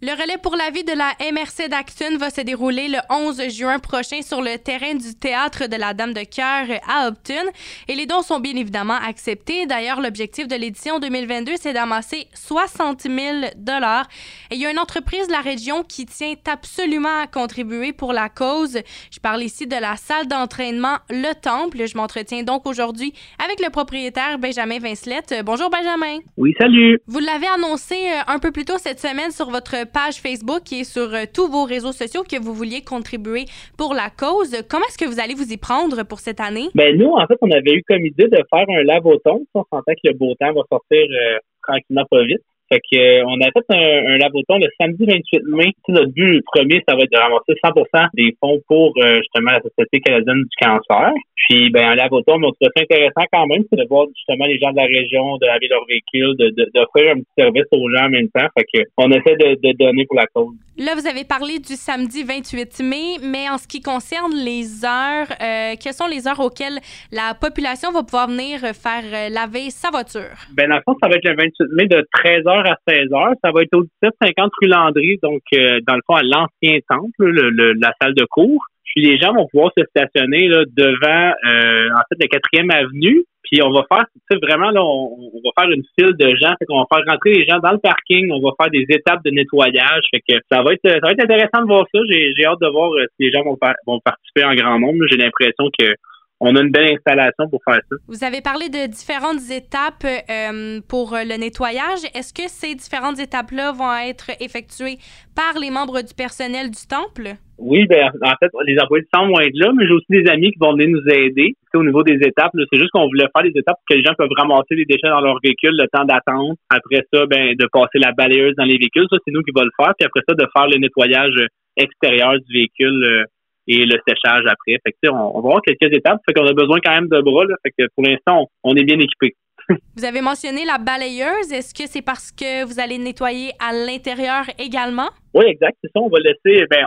Le relais pour la vie de la MRC d'Acton va se dérouler le 11 juin prochain sur le terrain du théâtre de la Dame de Cœur à Upton et les dons sont bien évidemment acceptés. D'ailleurs, l'objectif de l'édition 2022, c'est d'amasser 60 000 dollars. Et il y a une entreprise de la région qui tient absolument à contribuer pour la cause. Je parle ici de la salle d'entraînement Le Temple. Je m'entretiens donc aujourd'hui avec le propriétaire Benjamin Vincelette. Bonjour Benjamin. Oui, salut. Vous l'avez annoncé euh, un peu plus tôt cette semaine sur votre page Facebook et sur euh, tous vos réseaux sociaux que vous vouliez contribuer pour la cause. Comment est-ce que vous allez vous y prendre pour cette année? Ben nous, en fait, on avait eu comme idée de faire un lave-au-ton. On sentait que le beau temps va sortir euh, tranquillement pas vite. Fait que, euh, on a fait un, un lavoton le samedi 28 mai. notre but premier, ça va être de ramasser 100 des fonds pour euh, justement la Société canadienne du cancer. Puis, ben, un lavoton, mais on trouve ça intéressant quand même, c'est de voir justement les gens de la région, de laver leur véhicule, d'offrir un petit service aux gens en même temps. Fait que, on essaie de, de donner pour la cause. Là, vous avez parlé du samedi 28 mai, mais en ce qui concerne les heures, euh, quelles sont les heures auxquelles la population va pouvoir venir faire laver sa voiture? Ben, dans le fond, ça va être le 28 mai de 13h à 16 h Ça va être au 1750 rue Landry, donc euh, dans le fond à l'ancien temple, le, la salle de cours. Puis les gens vont pouvoir se stationner devant euh, en fait la quatrième avenue. Puis on va faire, vraiment là, on, va faire une file de gens. Fait qu'on va faire rentrer les gens dans le parking. On va faire des étapes de nettoyage. Fait que ça va être, ça va être intéressant de voir ça. J'ai, j'ai hâte de voir euh, si les gens vont, vont participer en grand nombre. J'ai l'impression que on a une belle installation pour faire ça. Vous avez parlé de différentes étapes euh, pour le nettoyage. Est-ce que ces différentes étapes-là vont être effectuées par les membres du personnel du temple? Oui, ben, en fait, les employés du temple vont être là, mais j'ai aussi des amis qui vont venir nous aider. au niveau des étapes, c'est juste qu'on voulait faire des étapes pour que les gens peuvent ramasser les déchets dans leur véhicule, le temps d'attendre. Après ça, ben, de passer la balayeuse dans les véhicules. Ça, c'est nous qui va le faire. Puis après ça, de faire le nettoyage extérieur du véhicule. Euh, et le séchage après. Fait que, on, on va voir quelques étapes. Fait qu'on a besoin quand même de bras. Là. Fait que pour l'instant, on, est bien équipé. vous avez mentionné la balayeuse. Est-ce que c'est parce que vous allez nettoyer à l'intérieur également? Oui, exact. C'est ça. On va laisser. Ben,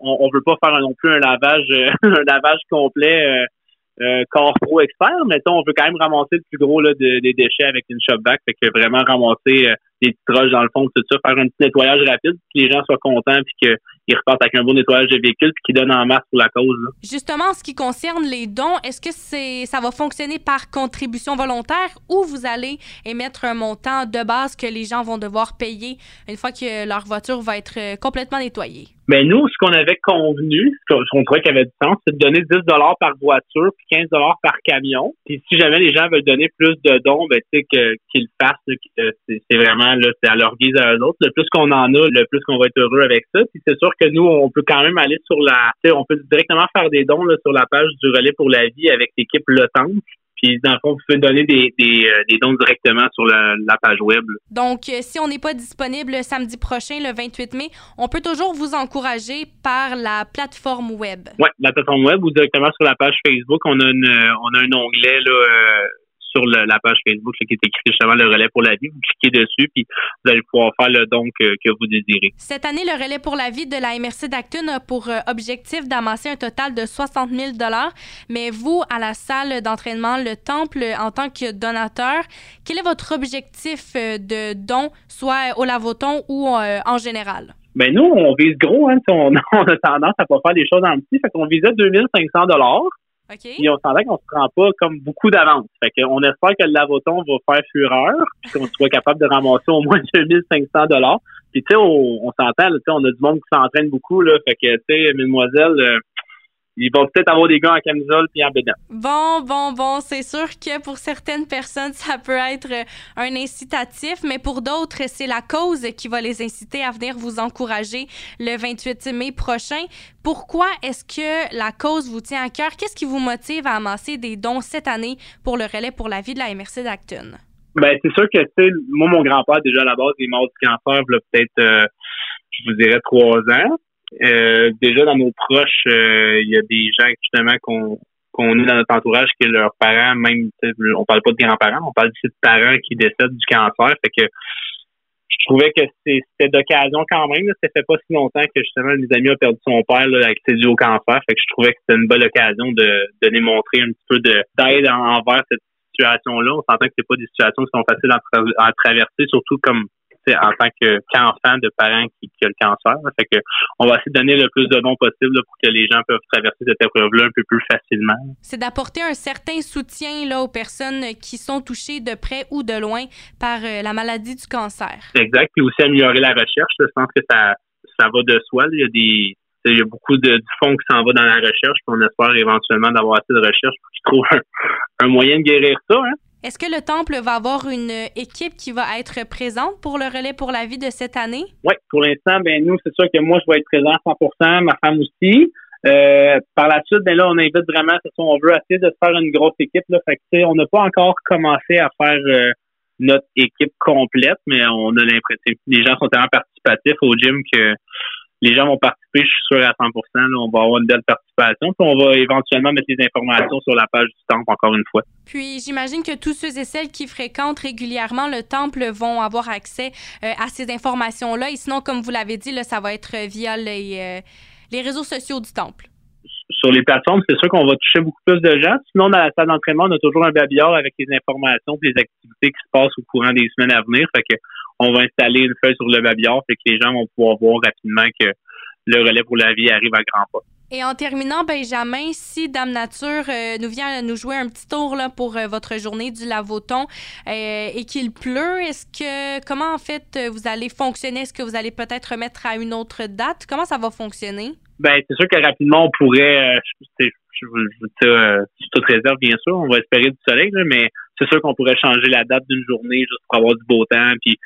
on, on veut pas faire non plus un lavage, un lavage complet. Euh, euh, corps pro expert, mais on veut quand même ramasser le plus gros là, des déchets avec une shop vac, fait que vraiment ramasser euh, des petites roches dans le fond, tout ça, faire un petit nettoyage rapide, que les gens soient contents, puis qu'ils repartent avec un bon nettoyage de véhicule, puis qu'ils donnent en masse pour la cause. Justement, en ce qui concerne les dons, est-ce que c'est ça va fonctionner par contribution volontaire ou vous allez émettre un montant de base que les gens vont devoir payer une fois que leur voiture va être euh, complètement nettoyée? Mais nous, ce qu'on avait convenu, ce qu'on trouvait qu'il avait du sens, c'est de donner 10 par voiture puis 15 par camion. Puis si jamais les gens veulent donner plus de dons, ben tu sais qu'ils le fassent. C'est vraiment là, c'est à leur guise à eux autres. Le plus qu'on en a, le plus qu'on va être heureux avec ça. Puis c'est sûr que nous, on peut quand même aller sur la, on peut directement faire des dons là, sur la page du relais pour la vie avec l'équipe Le Temps. Puis, dans le fond, vous pouvez donner des, des, euh, des dons directement sur la, page web. Donc, euh, si on n'est pas disponible samedi prochain, le 28 mai, on peut toujours vous encourager par la plateforme web. Oui, la plateforme web ou directement sur la page Facebook. On a, une, euh, on a un onglet là, sur la page Facebook qui est écrit justement le relais pour la vie. Vous cliquez dessus, puis vous allez pouvoir faire le don que, vous désirez. Cette année, le relais pour la vie de la MRC d'Acton a pour euh, objectif d'amasser un total de 60 000 Mais vous, à la salle d'entraînement Le Temple, en tant que donateur, quel est votre objectif euh, de don, soit au Lavoton ou euh, en général? Ben nous, on vise gros, hein, on, a tendance à pas faire des choses en petit, fait qu'on visait 2500 dollars. Okay. on s'entend qu'on se prend pas comme beaucoup d'avance. Fait qu'on espère que le lavoton va faire fureur, puis qu'on soit capable de ramasser au moins 2500 dollars. Puis tu sais, on, on s'entend, on a du monde qui s'entraîne beaucoup, là. Fait que, tu sais, mesdemoiselles, euh, il va peut-être avoir des gars en camisole puis en bédin. Bon, bon, bon, c'est sûr que pour certaines personnes, ça peut être un incitatif, mais pour d'autres, c'est la cause qui va les inciter à venir vous encourager le 28 mai prochain. Pourquoi est-ce que la cause vous tient à cœur? Qu'est-ce qui vous motive à amasser des dons cette année pour le relais pour la vie de la MRC d'Acton? Ben, c'est sûr que, tu sais, moi, mon grand-père, déjà à la base, il est mort du cancer, peut-être, euh, je vous dirais, trois ans. Euh, déjà dans nos proches, euh, il y a des gens justement qu'on qu'on est dans notre entourage que leurs parents, même on parle pas de grands-parents, on parle aussi de parents qui décèdent du cancer. Fait que je trouvais que c'était d'occasion quand même. Ça fait pas si longtemps que justement mes amis ont perdu son père là, avec ses au cancer. Fait que je trouvais que c'était une bonne occasion de, de les montrer un petit peu d'aide envers cette situation-là. On s'entend que c'est pas des situations qui sont faciles à traverser, surtout comme en tant qu'enfant de parents qui, qui, ont le cancer. Fait que on va essayer de donner le plus de dons possible pour que les gens peuvent traverser cette épreuve-là un peu plus facilement. C'est d'apporter un certain soutien là aux personnes qui sont touchées de près ou de loin par euh, la maladie du cancer. Exact. Puis aussi améliorer la recherche. Je pense que ça ça va de soi. Il y a des il y a beaucoup de, fonds qui s'en va dans la recherche, puis on espère éventuellement d'avoir assez de recherche pour qu'ils trouvent un, moyen de guérir ça. Hein. Est-ce que le Temple va avoir une équipe qui va être présente pour le relais pour la vie de cette année? Oui, pour l'instant, ben nous, c'est sûr que moi, je vais être présent à 100 ma femme aussi. Euh, par la suite, ben là, on invite vraiment, on veut essayer de faire une grosse équipe. Là, fait que, on n'a pas encore commencé à faire euh, notre équipe complète, mais on a l'impression les gens sont tellement participatifs au gym que les gens vont participer, je suis sûr à 100% On va avoir une belle participation. Puis on va éventuellement mettre les informations sur la page du temple encore une fois. Puis j'imagine que tous ceux et celles qui fréquentent régulièrement le temple vont avoir accès euh, à ces informations-là. Et sinon, comme vous l'avez dit, là, ça va être via les, euh, les réseaux sociaux du temple. Sur les plateformes, c'est sûr qu'on va toucher beaucoup plus de gens. Sinon, dans la salle d'entraînement, on a toujours un babillard avec les informations et les activités qui se passent au courant des semaines à venir. Fait que on va installer une feuille sur le babillard, fait que les gens vont pouvoir voir rapidement que le relais pour la vie arrive à grands pas. Et en terminant, Benjamin, si Dame Nature euh, nous vient nous jouer un petit tour là, pour euh, votre journée du Lavoton euh, et qu'il pleut, est-ce que comment en fait vous allez fonctionner? Est-ce que vous allez peut-être remettre à une autre date? Comment ça va fonctionner? Ben, c'est sûr que rapidement, on pourrait, je, toute réserve, bien sûr, on va espérer du soleil, mais c'est sûr qu'on pourrait changer la date d'une journée juste pour avoir du beau temps, puis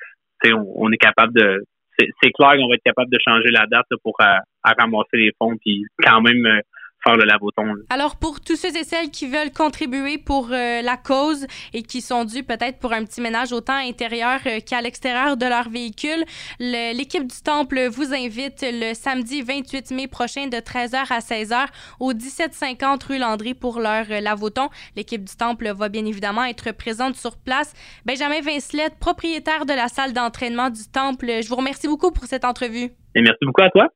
on, est capable de. C'est clair qu'on va être capable de changer la date pour euh, ramasser les fonds puis quand même euh, faire le lavoton. Alors, pour tous ceux et celles qui veulent contribuer pour euh, la cause et qui sont dus peut-être pour un petit ménage autant à l'intérieur euh, qu'à l'extérieur de leur véhicule, l'équipe du Temple vous invite le samedi 28 mai prochain de 13h à 16h au 1750 rue Landry pour leur euh, lavoton. L'équipe du Temple va bien évidemment être présente sur place. Benjamin Vincelette, propriétaire de la salle d'entraînement du Temple, je vous remercie beaucoup pour cette entrevue. Et merci beaucoup à toi.